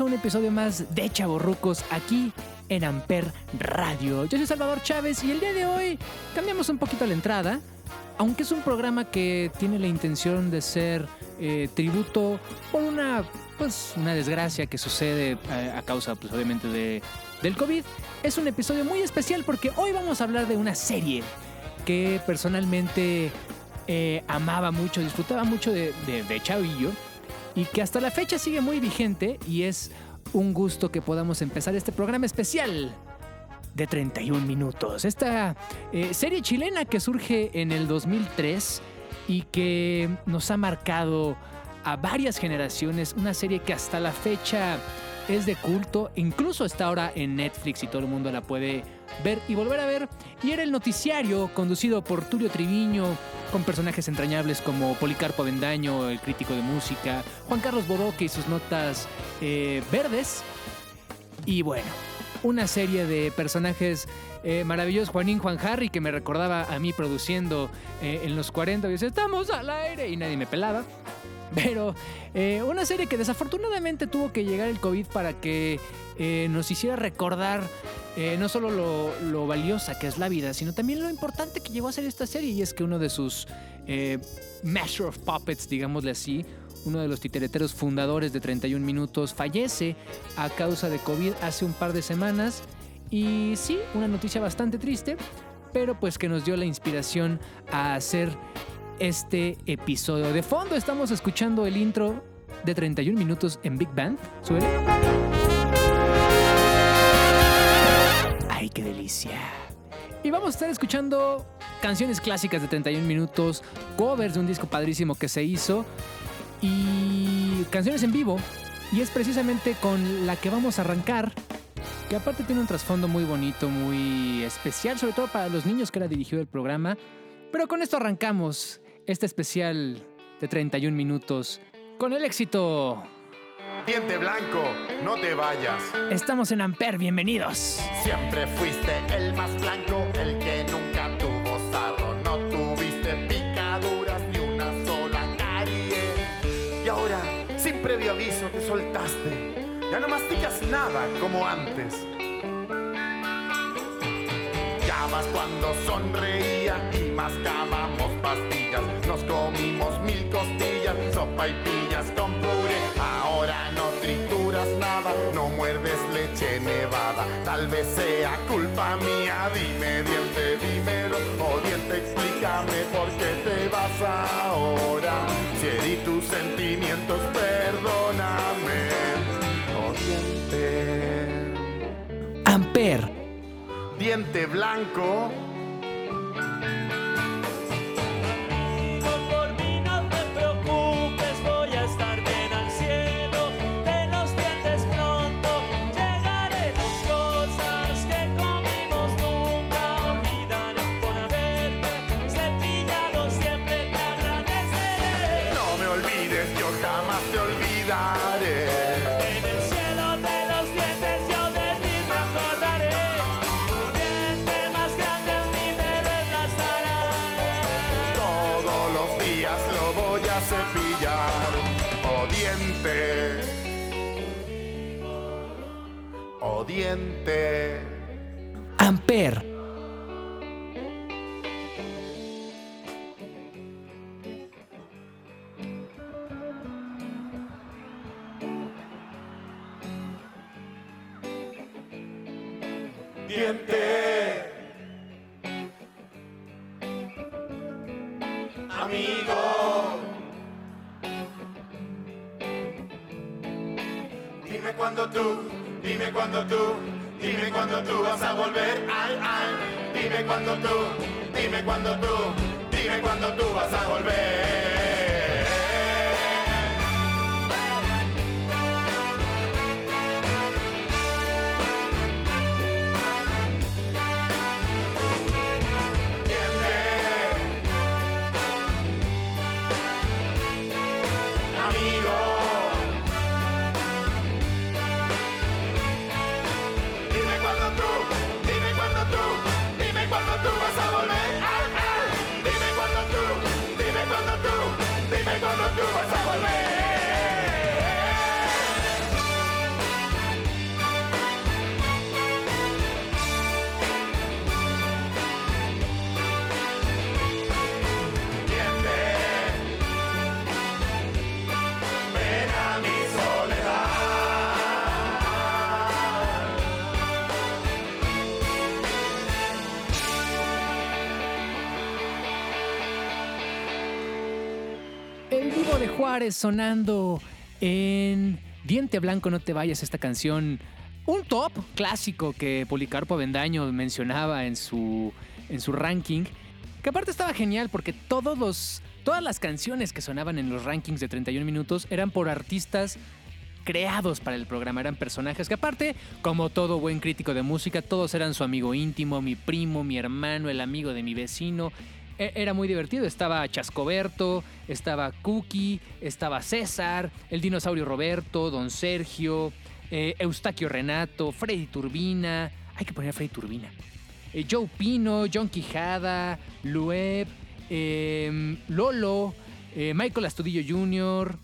A un episodio más de Chaborrucos aquí en Amper Radio. Yo soy Salvador Chávez y el día de hoy cambiamos un poquito la entrada, aunque es un programa que tiene la intención de ser eh, tributo por una, pues, una desgracia que sucede eh, a causa, pues, obviamente, de, del COVID. Es un episodio muy especial porque hoy vamos a hablar de una serie que personalmente eh, amaba mucho, disfrutaba mucho de, de, de Chavillo y que hasta la fecha sigue muy vigente y es un gusto que podamos empezar este programa especial de 31 minutos. Esta eh, serie chilena que surge en el 2003 y que nos ha marcado a varias generaciones, una serie que hasta la fecha es de culto, incluso está ahora en Netflix y todo el mundo la puede ver y volver a ver. Y era el noticiario conducido por Tulio Triviño, con personajes entrañables como Policarpo Avendaño, el crítico de música, Juan Carlos Bodoque y sus notas eh, verdes. Y bueno, una serie de personajes eh, maravillosos, Juanín Juan Harry, que me recordaba a mí produciendo eh, en los 40, y decía, estamos al aire, y nadie me pelaba. Pero eh, una serie que desafortunadamente tuvo que llegar el COVID para que eh, nos hiciera recordar eh, no solo lo, valiosa que es la vida, sino también lo importante que llegó a ser esta serie. Y es que uno de sus Master of Puppets, digámosle así, uno de los titereteros fundadores de 31 Minutos, fallece a causa de COVID hace un par de semanas. Y sí, una noticia bastante triste, pero pues que nos dio la inspiración a hacer este episodio. De fondo estamos escuchando el intro de 31 minutos en Big Band. Suele. ¡Ay, qué delicia! Y vamos a estar escuchando canciones clásicas de 31 minutos, covers de un disco padrísimo que se hizo y canciones en vivo. Y es precisamente con la que vamos a arrancar, que aparte tiene un trasfondo muy bonito, muy especial, sobre todo para los niños que era dirigido el programa. Pero con esto arrancamos este especial de 31 minutos con el éxito. Diente blanco, no te vayas. Estamos en Amper, bienvenidos. Siempre fuiste el más blanco, el que nunca tuvo sarro. No tuviste picaduras ni una sola carie. Y ahora, sin previo aviso, te soltaste. Ya no masticas nada como antes. Cuando sonreía y mascábamos pastillas. Nos comimos mil costillas, sopa y pillas con puré. Ahora no trituras nada, no muerdes leche nevada. Tal vez sea culpa mía, dime diente, dímelo. O diente, explícame por qué te vas ahora. Diente blanco. Oh Sonando en Diente Blanco, no te vayas, esta canción. Un top clásico que Policarpo Avendaño mencionaba en su, en su ranking. Que aparte estaba genial porque todos los, todas las canciones que sonaban en los rankings de 31 minutos eran por artistas creados para el programa. Eran personajes que aparte, como todo buen crítico de música, todos eran su amigo íntimo, mi primo, mi hermano, el amigo de mi vecino. E- Era muy divertido. Estaba Chascoberto, estaba Cookie, estaba César, el dinosaurio Roberto, Don Sergio, eh, Eustaquio Renato, Freddy Turbina. Hay que poner a Freddy Turbina. Eh, Joe Pino, John Quijada, Lueb, eh, Lolo, eh, Michael Astudillo Jr.,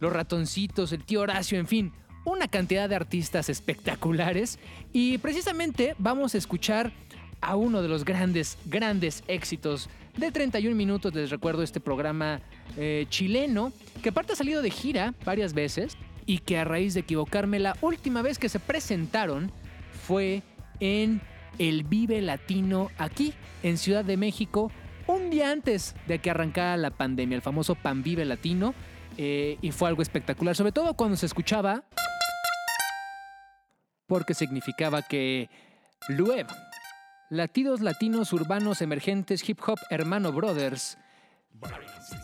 Los Ratoncitos, el tío Horacio, en fin, una cantidad de artistas espectaculares. Y precisamente vamos a escuchar a uno de los grandes, grandes éxitos de 31 minutos. Les recuerdo este programa eh, chileno, que aparte ha salido de gira varias veces y que a raíz de equivocarme, la última vez que se presentaron fue en el Vive Latino aquí, en Ciudad de México, un día antes de que arrancara la pandemia, el famoso Pan Vive Latino. eh, y fue algo espectacular, sobre todo cuando se escuchaba, porque significaba que Lueb, Latidos Latinos Urbanos Emergentes Hip Hop Hermano Brothers,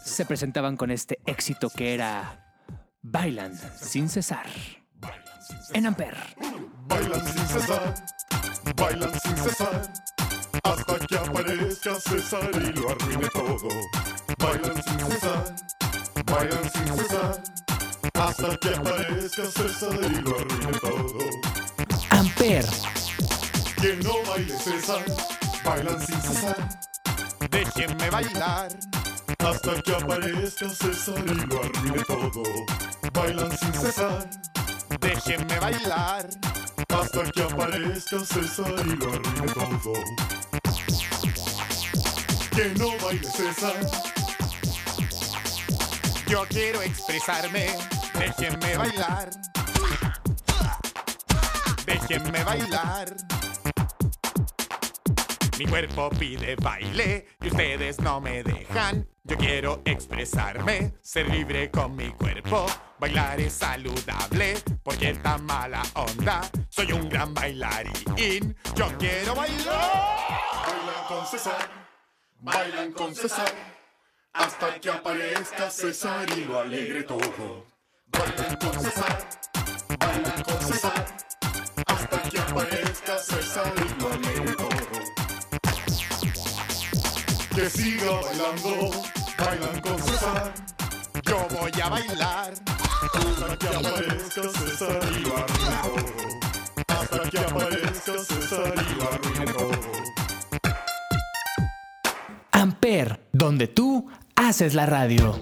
se presentaban con este éxito que era Bailan sin cesar. En Amper. Bailan sin cesar, bailan sin cesar, hasta que aparezca César y lo arruine todo. Bailan sin cesar, bailan sin cesar, hasta que aparezca César y lo arruine todo. Amper. Que no baile César, bailan sin cesar, déjenme bailar. Hasta que aparezca César y lo arruine todo. Bailan sin cesar, déjenme bailar. Hasta que aparezca César y lo arruine todo. Que no baile César. Yo quiero expresarme, déjenme bailar. Déjenme bailar. Mi cuerpo pide baile y ustedes no me dejan. Yo quiero expresarme, ser libre con mi cuerpo. Bailar es saludable porque está mala onda. Soy un gran bailarín. Yo quiero bailar. Bailan con César, bailan con César. Hasta que aparezca César y lo alegre todo. Bailan con César, bailan con César. Hasta que aparezca César y lo alegre todo. Que siga bailando, bailan con César. Yo voy a bailar hasta que aparezca César y lo arruine todo. Hasta que aparezca César y lo arruine todo. Amper, donde tú haces la radio.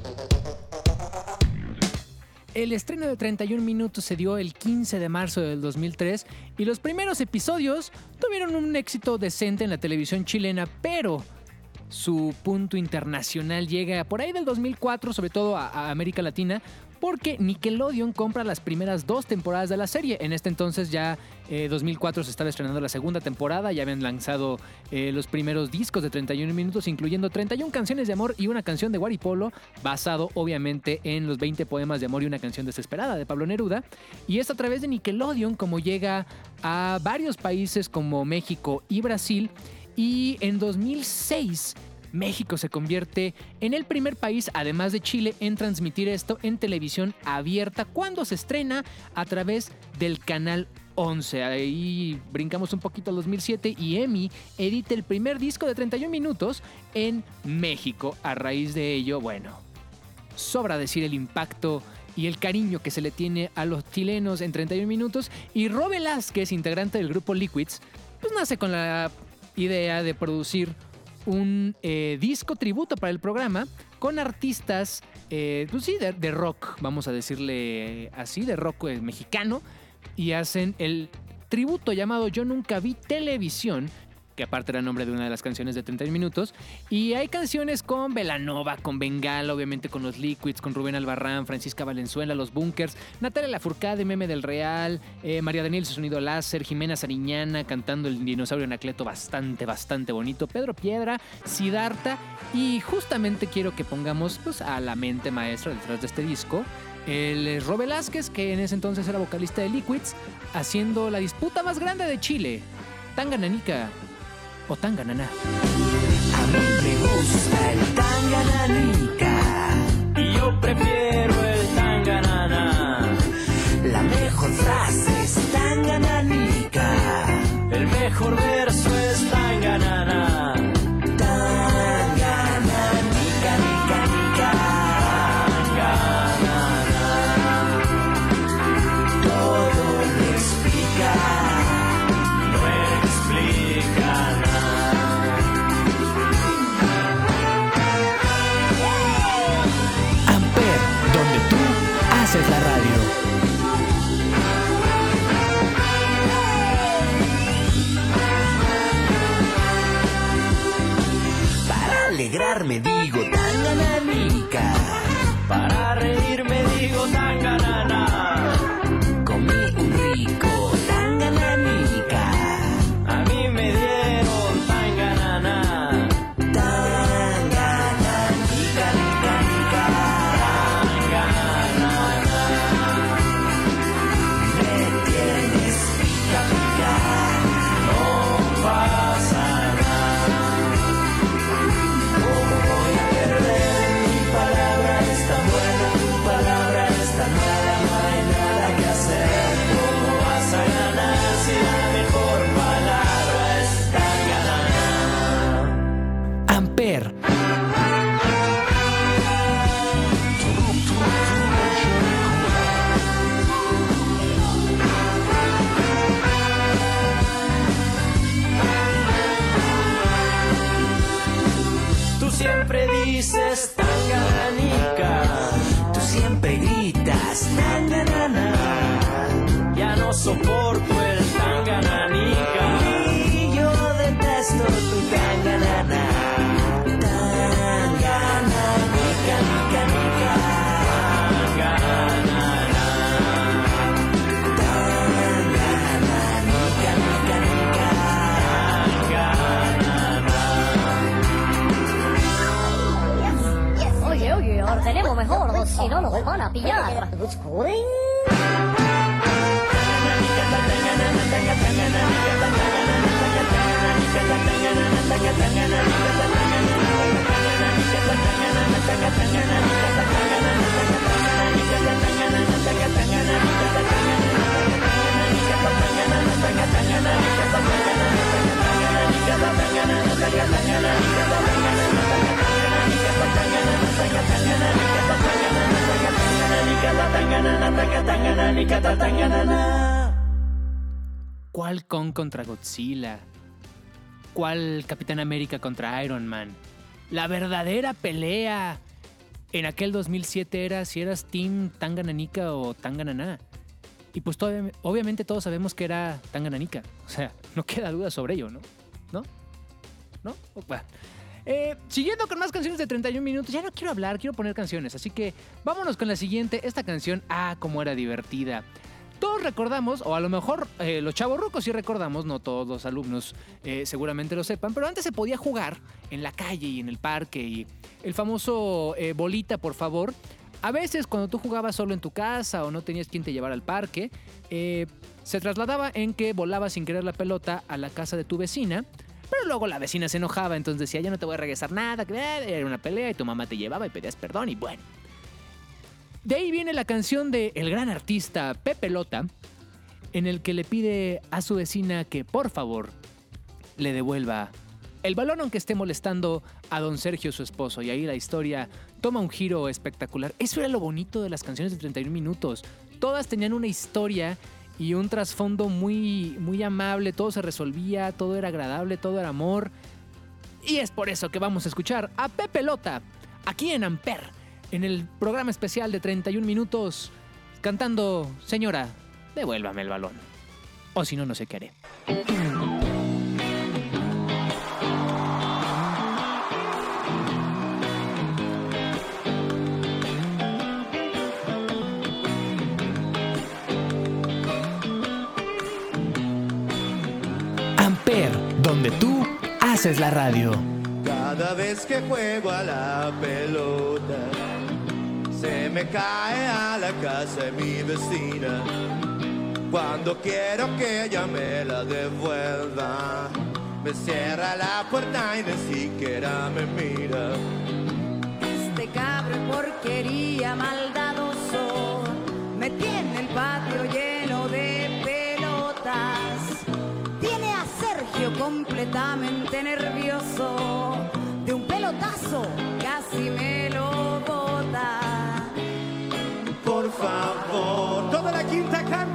El estreno de 31 minutos se dio el 15 de marzo del 2003 y los primeros episodios tuvieron un éxito decente en la televisión chilena, pero su punto internacional llega por ahí del 2004, sobre todo a, América Latina, porque Nickelodeon compra las primeras dos temporadas de la serie. En este entonces ya eh, 2004 se estaba estrenando la segunda temporada, ya habían lanzado eh, los primeros discos de 31 minutos, incluyendo 31 canciones de amor y una canción de Guaripolo, basado obviamente en los 20 poemas de amor y una canción desesperada de Pablo Neruda. Y es a través de Nickelodeon como llega a varios países como México y Brasil. Y en 2006 México se convierte en el primer país, además de Chile, en transmitir esto en televisión abierta cuando se estrena a través del canal 11. Ahí brincamos un poquito al 2007 y Emi edita el primer disco de 31 minutos en México. A raíz de ello, bueno, sobra decir el impacto y el cariño que se le tiene a los chilenos en 31 minutos. Y Rob Velázquez, integrante del grupo Liquids, pues nace con la idea de producir un eh, disco tributo para el programa con artistas, eh, pues sí, de, de rock, vamos a decirle así, de rock eh, mexicano, y hacen el tributo llamado Yo Nunca Vi Televisión, que aparte era nombre de una de las canciones de 31 minutos. Y hay canciones con Velanova, con Bengala, obviamente con los Liquids, con Rubén Albarrán, Francisca Valenzuela, los Bunkers, Natalia Lafourcade, Meme del Real, eh, María Daniel, su sonido láser, Jimena Sariñana cantando el dinosaurio Anacleto bastante, bastante bonito, Pedro Piedra, Sidarta. Y justamente quiero que pongamos pues, a la mente maestra detrás de este disco. El eh, Ro Velázquez, que en ese entonces era vocalista de Liquids, haciendo la disputa más grande de Chile. Tangananica o Tangananá. A mí me gusta el tangananica. Y yo prefiero el tanganana. La mejor frase es tangananica. El mejor verso es tanganana. Contra Godzilla? ¿Cuál Capitán América contra Iron Man? La verdadera pelea en aquel 2007 era si eras Team Tangananika o Tangananá. Y pues todavía- obviamente todos sabemos que era Tangananika. O sea, no queda duda sobre ello, ¿no? ¿No? ¿No? Bueno. Eh, siguiendo con más canciones de 31 minutos, ya no quiero hablar, quiero poner canciones. Así que vámonos con la siguiente. Esta canción, ah, cómo era divertida. Todos recordamos, o a lo mejor eh, los chavos rucos sí recordamos, no todos los alumnos eh, seguramente lo sepan, pero antes se podía jugar en la calle y en el parque y el famoso eh, bolita, por favor. A veces cuando tú jugabas solo en tu casa o no tenías quien te llevara al parque, se trasladaba en que volabas sin querer la pelota a la casa de tu vecina, pero luego la vecina se enojaba, entonces decía, ya no te voy a regresar nada, era una pelea y tu mamá te llevaba y pedías perdón y bueno. De ahí viene la canción de el gran artista Pepe Lota, en el que le pide a su vecina que por favor le devuelva el balón aunque esté molestando a don Sergio, su esposo. Y ahí la historia toma un giro espectacular. Eso era lo bonito de las canciones de 31 minutos. Todas tenían una historia y un trasfondo muy, muy amable. Todo se resolvía, todo era agradable, todo era amor. Y es por eso que vamos a escuchar a Pepe Lota aquí en Amper, en el programa especial de 31 minutos cantando Señora, devuélvame el balón. O si no, no sé qué haré. Donde tú haces la radio. Cada vez que juego a la pelota se me cae a la casa de mi vecina. Cuando quiero que ella me la devuelva, me cierra la puerta y ni siquiera me mira. Este cabrón porquería maldadoso me tiene el patio lleno de pelotas. Tiene a Sergio completamente nervioso. De un pelotazo casi me lo bota. Favor, toda la quinta canta,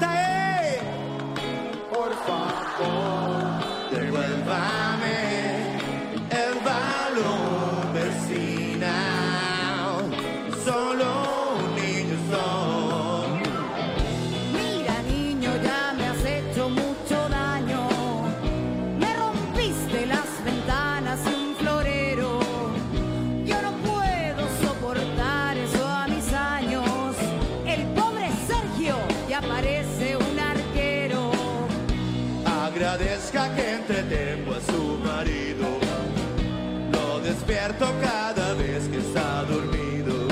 despierto cada vez que está dormido.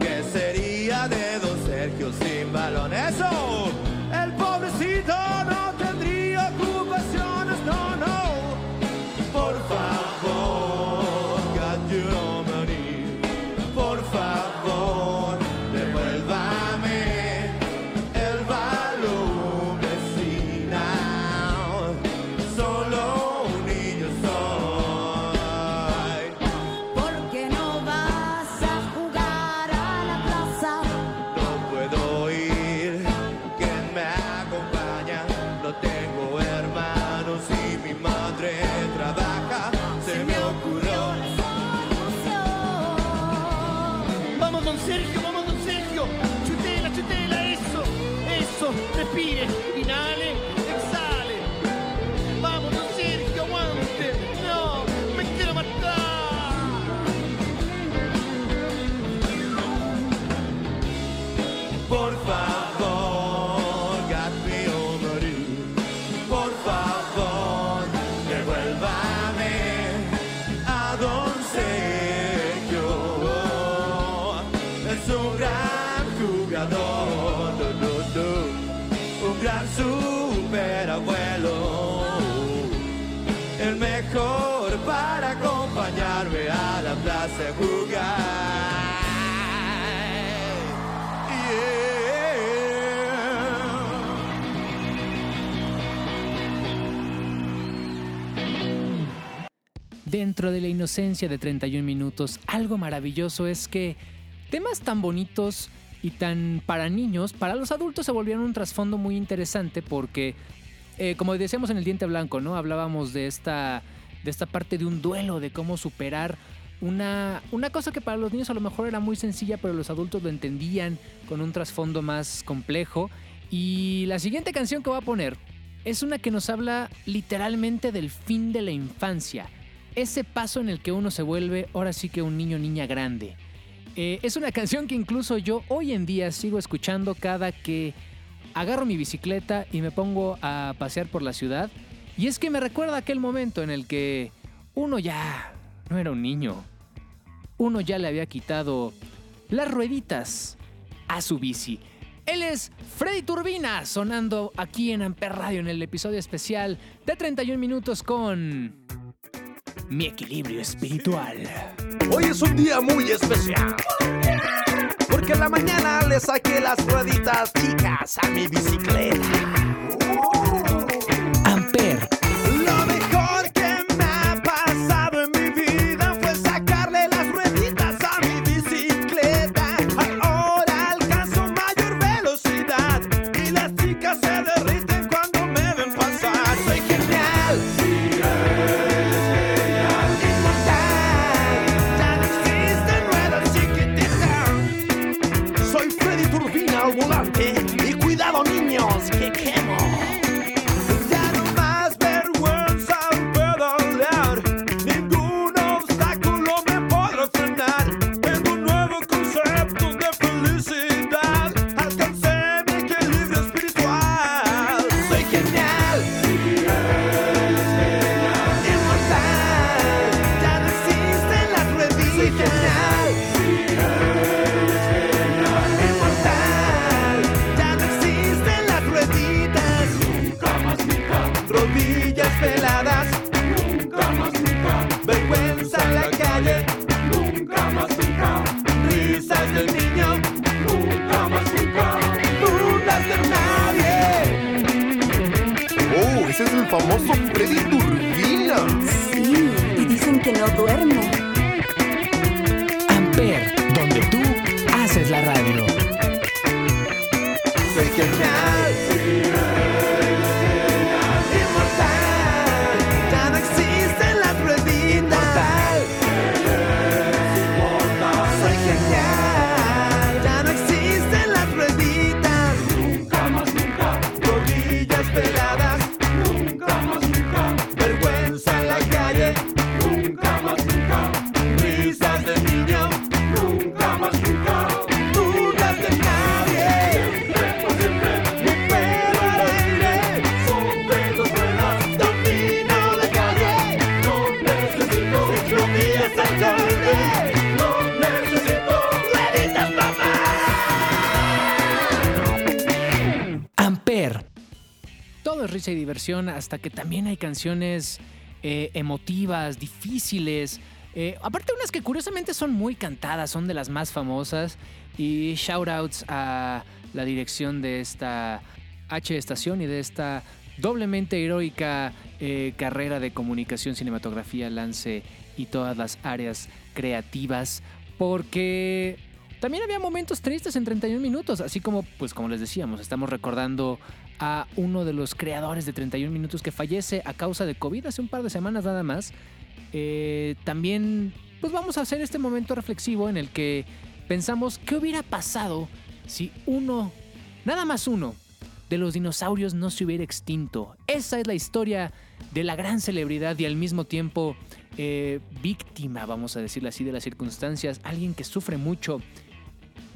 ¿Qué sería de don Sergio sin balón? ¡Eso! Superabuelo. El mejor para acompañarme a la plaza a jugar. Dentro de la inocencia de 31 minutos, algo maravilloso es que temas tan bonitos y tan para niños, para los adultos se volvieron un trasfondo muy interesante porque, eh, como decíamos en el diente blanco, ¿no? Hablábamos de esta, de esta parte de un duelo, de cómo superar una, una cosa que para los niños a lo mejor era muy sencilla, pero los adultos lo entendían con un trasfondo más complejo. Y la siguiente canción que voy a poner es una que nos habla literalmente del fin de la infancia. Ese paso en el que uno se vuelve ahora sí que un niño niña grande. Eh, es una canción que incluso yo hoy en día sigo escuchando cada que agarro mi bicicleta y me pongo a pasear por la ciudad. Y es que me recuerda aquel momento en el que uno ya no era un niño. Uno ya le había quitado las rueditas a su bici. Él es Freddy Turbina, sonando aquí en Amper Radio en el episodio especial de 31 minutos con Mi equilibrio espiritual. Hoy es un día muy especial. Porque en la mañana le saqué las rueditas chicas a mi bicicleta. Amper. Todo es risa y diversión hasta que también hay canciones eh, emotivas, difíciles. Eh, aparte unas que curiosamente son muy cantadas, son de las más famosas. Y shoutouts a la dirección de esta H estación y de esta doblemente heroica eh, carrera de comunicación, cinematografía, lance y todas las áreas creativas. Porque también había momentos tristes en 31 minutos, así como, pues como les decíamos, estamos recordando a uno de los creadores de 31 minutos que fallece a causa de COVID hace un par de semanas nada más. Eh, también, pues vamos a hacer este momento reflexivo en el que pensamos qué hubiera pasado si uno, nada más uno, de los dinosaurios no se hubiera extinto. Esa es la historia de la gran celebridad y al mismo tiempo eh, víctima, vamos a decirlo así, de las circunstancias, alguien que sufre mucho.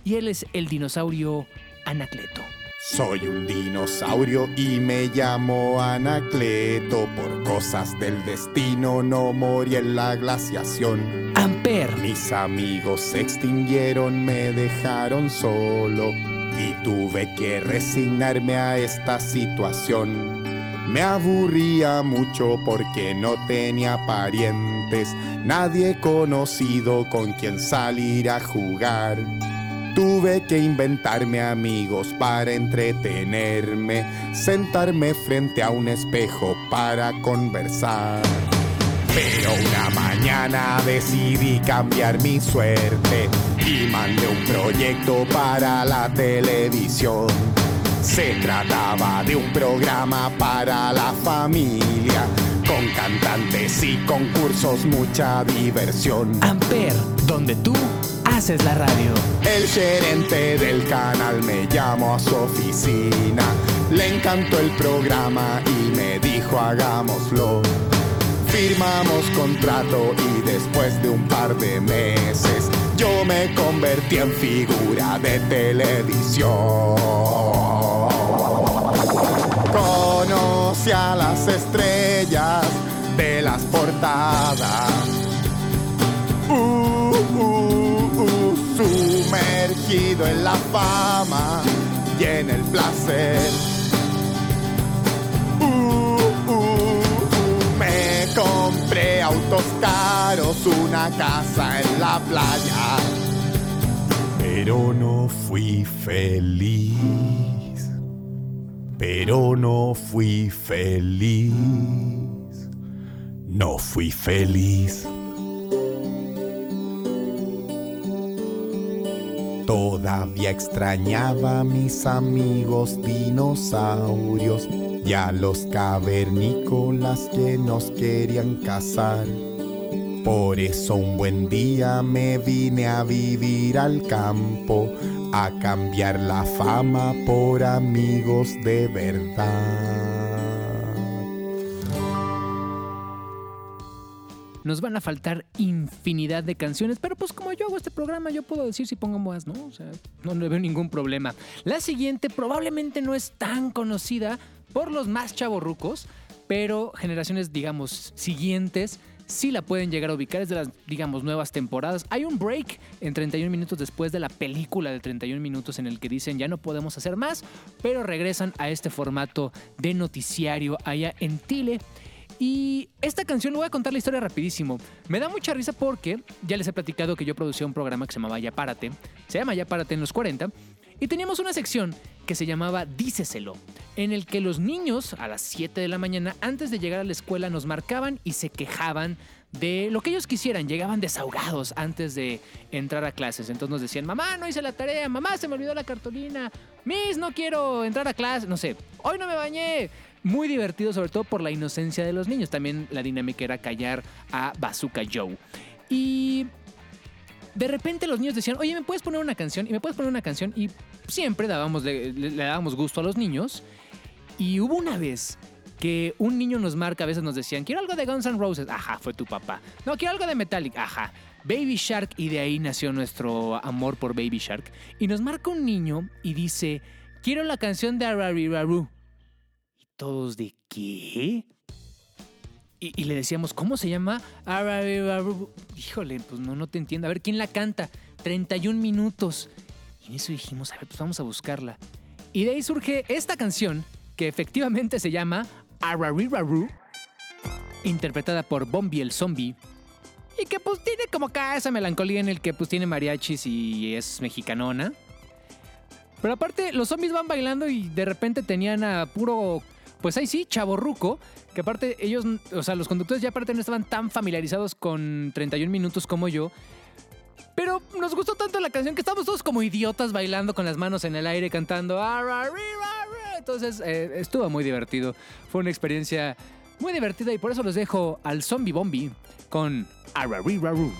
Y él es el dinosaurio Anacleto. Soy un dinosaurio y me llamo Anacleto. Por cosas del destino no morí en la glaciación. Amper. Mis amigos se extinguieron, me dejaron solo. Y tuve que resignarme a esta situación. Me aburría mucho porque no tenía parientes, nadie conocido con quien salir a jugar. Tuve que inventarme amigos para entretenerme, sentarme frente a un espejo para conversar. Pero una mañana decidí cambiar mi suerte y mandé un proyecto para la televisión. Se trataba de un programa para la familia, con cantantes y concursos, mucha diversión. Amper, donde tú haces la radio. El gerente del canal me llamó a su oficina, le encantó el programa y me dijo hagámoslo. Firmamos contrato y después de un par de meses yo me convertí en figura de televisión. Conocí a las estrellas de las portadas. Uh, uh, uh, sumergido en la fama y en el placer. Uh, uh, uh, me compré autos caros, una casa en la playa, pero no fui feliz. Pero no fui feliz. No fui feliz. Todavía extrañaba a mis amigos dinosaurios y a los cavernícolas que nos querían cazar. Por eso un buen día me vine a vivir al campo, a cambiar la fama por amigos de verdad. Nos van a faltar infinidad de canciones, pero pues como yo hago este programa, yo puedo decir si pongo más, ¿no? O sea, no le veo ningún problema. La siguiente probablemente no es tan conocida por los más chavorrucos, pero generaciones, digamos, siguientes sí la pueden llegar a ubicar. Es de las, digamos, nuevas temporadas. Hay un break en 31 minutos después de la película de 31 minutos en el que dicen ya no podemos hacer más, pero regresan a este formato de noticiario allá en Tile. Y esta canción, le voy a contar la historia rapidísimo. Me da mucha risa porque ya les he platicado que yo producía un programa que se llamaba Ya Párate. Se llama Ya Párate en los 40. Y teníamos una sección que se llamaba Díceselo, en el que los niños a las 7 de la mañana, antes de llegar a la escuela, nos marcaban y se quejaban de lo que ellos quisieran. Llegaban desahogados antes de entrar a clases. Entonces nos decían, mamá, no hice la tarea, mamá, se me olvidó la cartulina, Miss, no quiero entrar a clase, no sé, hoy no me bañé. Muy divertido, sobre todo por la inocencia de los niños. También la dinámica era callar a Bazooka Joe. Y de repente los niños decían, oye, ¿me puedes poner una canción? Y me puedes poner una canción. Y siempre dábamos, le, dábamos gusto a los niños. Y hubo una vez que un niño nos marca, a veces nos decían, quiero algo de Guns N' Roses. Ajá, fue tu papá. No, quiero algo de Metallica. Ajá. Baby Shark. Y de ahí nació nuestro amor por Baby Shark. Y nos marca un niño y dice, quiero la canción de Arariraru. Y todos de, ¿qué? Y, le decíamos, ¿cómo se llama? Híjole, pues no, no te entiendo. A ver, ¿quién la canta? 31 minutos. Y en eso dijimos, a ver, pues vamos a buscarla. Y de ahí surge esta canción, que efectivamente se llama Arariraru, interpretada por Bombi el Zombie. Y que pues tiene como acá esa melancolía en el que pues tiene mariachis y es mexicanona. Pero aparte, los zombies van bailando y de repente tenían a puro, pues ahí sí, chaborruco. Que aparte ellos, o sea, los conductores ya aparte no estaban tan familiarizados con 31 minutos como yo. Pero nos gustó tanto la canción que estábamos todos como idiotas bailando con las manos en el aire cantando. "Arariraru". Entonces eh, estuvo muy divertido. Fue una experiencia muy divertida y por eso los dejo al Zombie Bombi con Arariraru.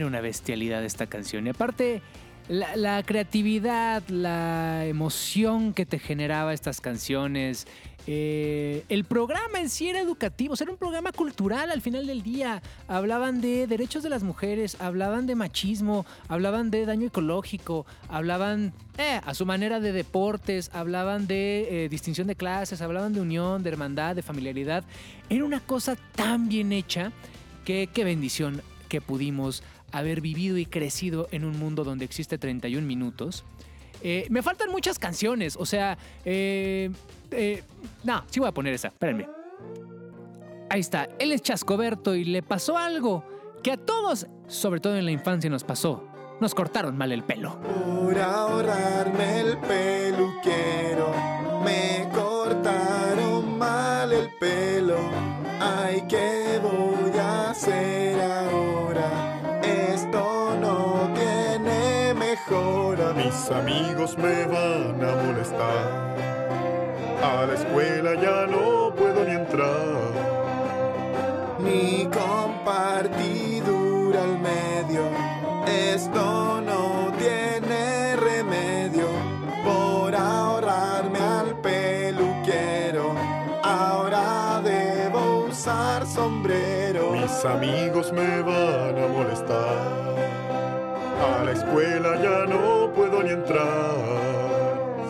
Era una bestialidad esta canción. Y aparte, la, creatividad, la emoción que te generaba estas canciones, eh, el programa en sí era educativo, era un programa cultural al final del día. Hablaban de derechos de las mujeres, hablaban de machismo, hablaban de daño ecológico, hablaban eh, a su manera de deportes, hablaban de eh, distinción de clases, hablaban de unión, de hermandad, de familiaridad. Era una cosa tan bien hecha que qué bendición que pudimos haber vivido y crecido en un mundo donde existe 31 minutos. Eh, me faltan muchas canciones, o sea, eh, eh, no, sí voy a poner esa, espérenme. Ahí está, él es Chascoberto y le pasó algo que a todos, sobre todo en la infancia, nos pasó. Nos cortaron mal el pelo. Por ahorrarme el peluquero, me cortaron mal el pelo. Ay, ¿qué voy a hacer Mis amigos me van a molestar. A la escuela ya no puedo ni entrar. Mi compartidura al medio, esto no tiene remedio. Por ahorrarme al peluquero, ahora debo usar sombrero. Mis amigos me van a molestar. A la escuela ya no puedo ni entrar.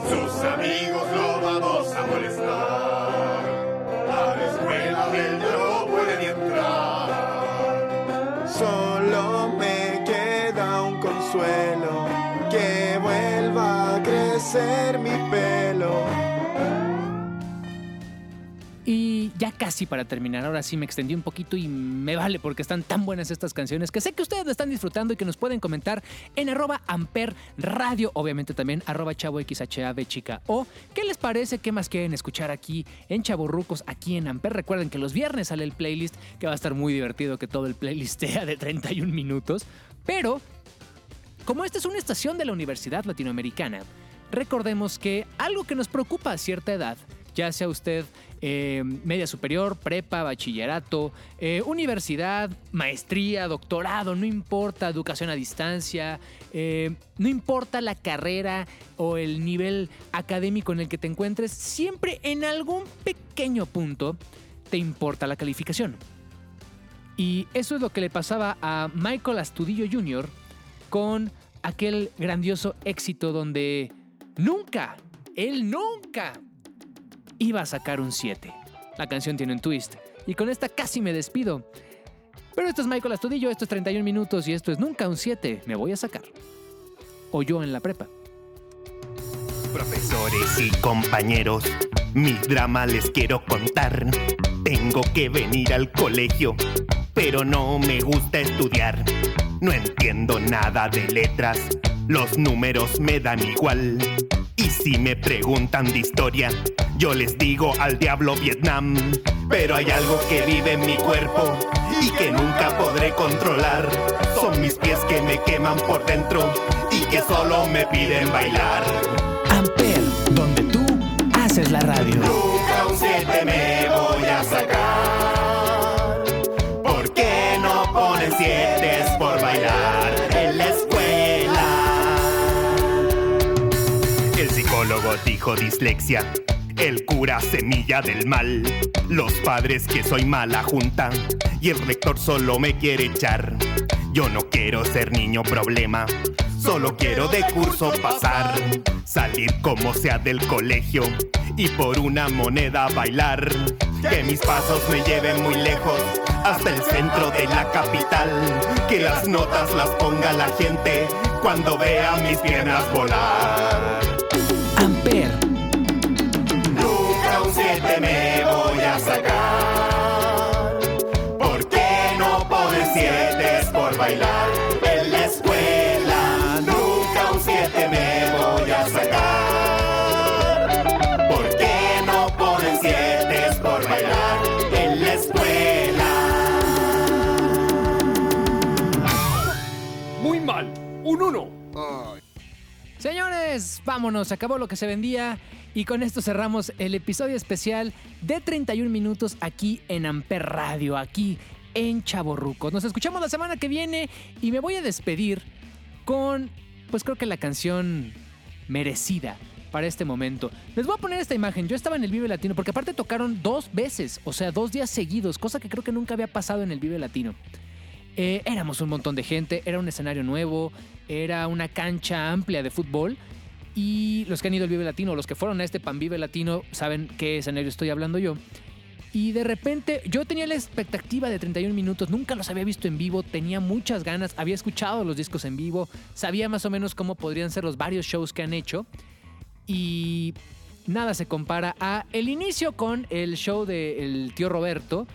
Sus amigos lo vamos a molestar. A la escuela él ya no puede ni entrar. Solo me queda un consuelo, que vuelva a crecer mi pelo. Casi para terminar, ahora sí me extendí un poquito y me vale porque están tan buenas estas canciones que sé que ustedes lo están disfrutando y que nos pueden comentar en arroba amper radio, obviamente también arroba chavo xhab chica o qué les parece, qué más quieren escuchar aquí en Chaborrucos, aquí en Amper. Recuerden que los viernes sale el playlist, que va a estar muy divertido que todo el playlist sea de 31 minutos, pero como esta es una estación de la Universidad Latinoamericana, recordemos que algo que nos preocupa a cierta edad, ya sea usted eh, media superior, prepa, bachillerato, eh, universidad, maestría, doctorado, no importa, educación a distancia, eh, no importa la carrera o el nivel académico en el que te encuentres, siempre en algún pequeño punto te importa la calificación. Y eso es lo que le pasaba a Michael Astudillo Jr. con aquel grandioso éxito donde nunca, él nunca iba a sacar un 7. La canción tiene un twist. Y con esta casi me despido. Pero esto es Michael Astudillo, esto es 31 minutos y esto es nunca un 7. Me voy a sacar. O yo en la prepa. Profesores y compañeros, mi drama les quiero contar. Tengo que venir al colegio, pero no me gusta estudiar. No entiendo nada de letras, los números me dan igual. Y si me preguntan de historia, yo les digo al diablo Vietnam. Pero hay algo que vive en mi cuerpo y que nunca podré controlar. Son mis pies que me queman por dentro y que solo me piden bailar. Amper, donde tú haces la radio. Nunca un 7 me voy a sacar. Dijo dislexia. El cura semilla del mal. Los padres que soy mala junta. Y el rector solo me quiere echar. Yo no quiero ser niño problema. Solo quiero de curso pasar. Salir como sea del colegio. Y por una moneda bailar. Que mis pasos me lleven muy lejos. Hasta el centro de la capital. Que las notas las ponga la gente. Cuando vea mis piernas volar. Nunca Vámonos, acabó lo que se vendía y con esto cerramos el episodio especial de 31 minutos aquí en Amper Radio, aquí en Chaborrucos. Nos escuchamos la semana que viene y me voy a despedir con, pues creo que la canción merecida para este momento. Les voy a poner esta imagen. Yo estaba en el Vive Latino porque aparte tocaron dos veces, o sea, dos días seguidos, cosa que creo que nunca había pasado en el Vive Latino. Eh, éramos un montón de gente, era un escenario nuevo, era una cancha amplia de fútbol. Y los que han ido al Vive Latino, los que fueron a este Pan Vive Latino, saben qué escenario estoy hablando yo. Y de repente yo tenía la expectativa de 31 minutos, nunca los había visto en vivo, tenía muchas ganas, había escuchado los discos en vivo, sabía más o menos cómo podrían ser los varios shows que han hecho. Y nada se compara a el inicio con el show del tío Roberto.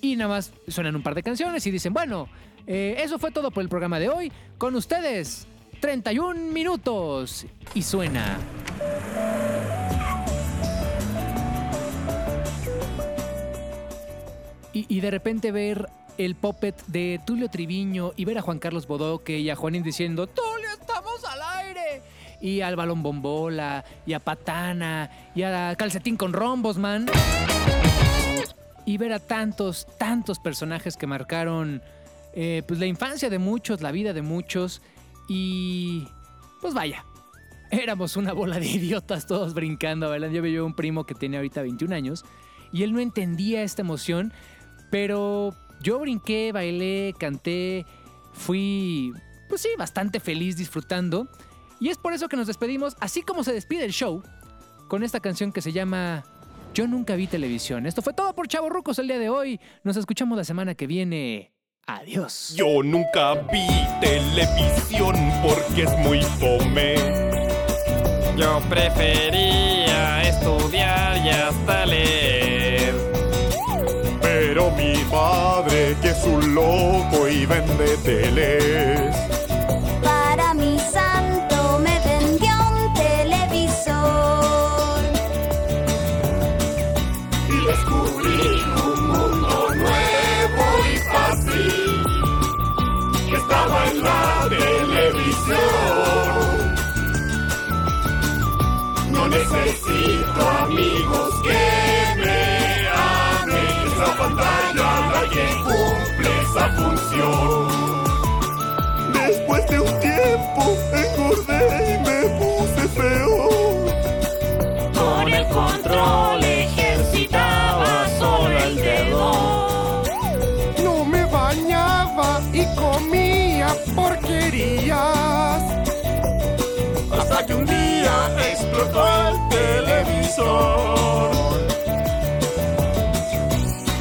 Y nada más suenan un par de canciones y dicen, bueno, eh, eso fue todo por el programa de hoy. Con ustedes, 31 minutos. Y suena. Y, y de repente ver el puppet de Tulio Triviño y ver a Juan Carlos Bodoque y a Juanín diciendo, Tulio, estamos al aire. Y al balón bombola, y a Patana, y a Calcetín con rombos, man. Y ver a tantos, tantos personajes que marcaron eh, pues la infancia de muchos, la vida de muchos. Y pues vaya, éramos una bola de idiotas todos brincando, ¿verdad? Yo veía un primo que tenía ahorita 21 años y él no entendía esta emoción Pero yo brinqué, bailé, canté, fui, pues sí, bastante feliz disfrutando. Y es por eso que nos despedimos, así como se despide el show, con esta canción que se llama Yo nunca vi televisión. Esto fue todo por Chavo Rucos el día de hoy. Nos escuchamos la semana que viene. Adiós. Yo nunca vi televisión porque es muy fome. Yo prefería estudiar y hasta leer. Pero mi padre, que es un loco y vende teles. Necesito amigos que me amen. Esa pantalla alguien cumple esa función. Después de un tiempo engordé y me puse feo. Con el control ejercitaba solo el dedo. No me bañaba y comía porquerías. Hasta que un día explotó el televisor.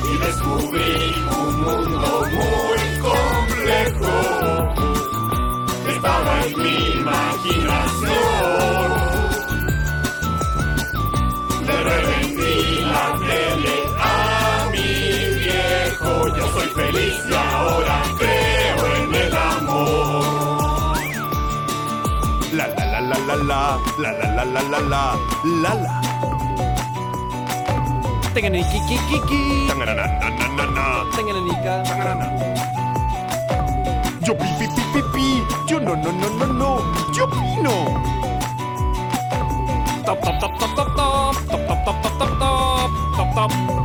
Y descubrí un mundo muy complejo. Estaba en mi imaginación. Le revendí la tele a mi viejo. Yo soy feliz y ahora creo en el amor. La la la la la la la la la la la la la la. Tenganiki-ki-ki-ki. Tangananananana. Tenganica. Yo pi pi pi pi pi. Yo no no no no no. Yo opino. Top, top, top, top, top, top. Top, top, top, top, top, top. Top,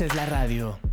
es la radio.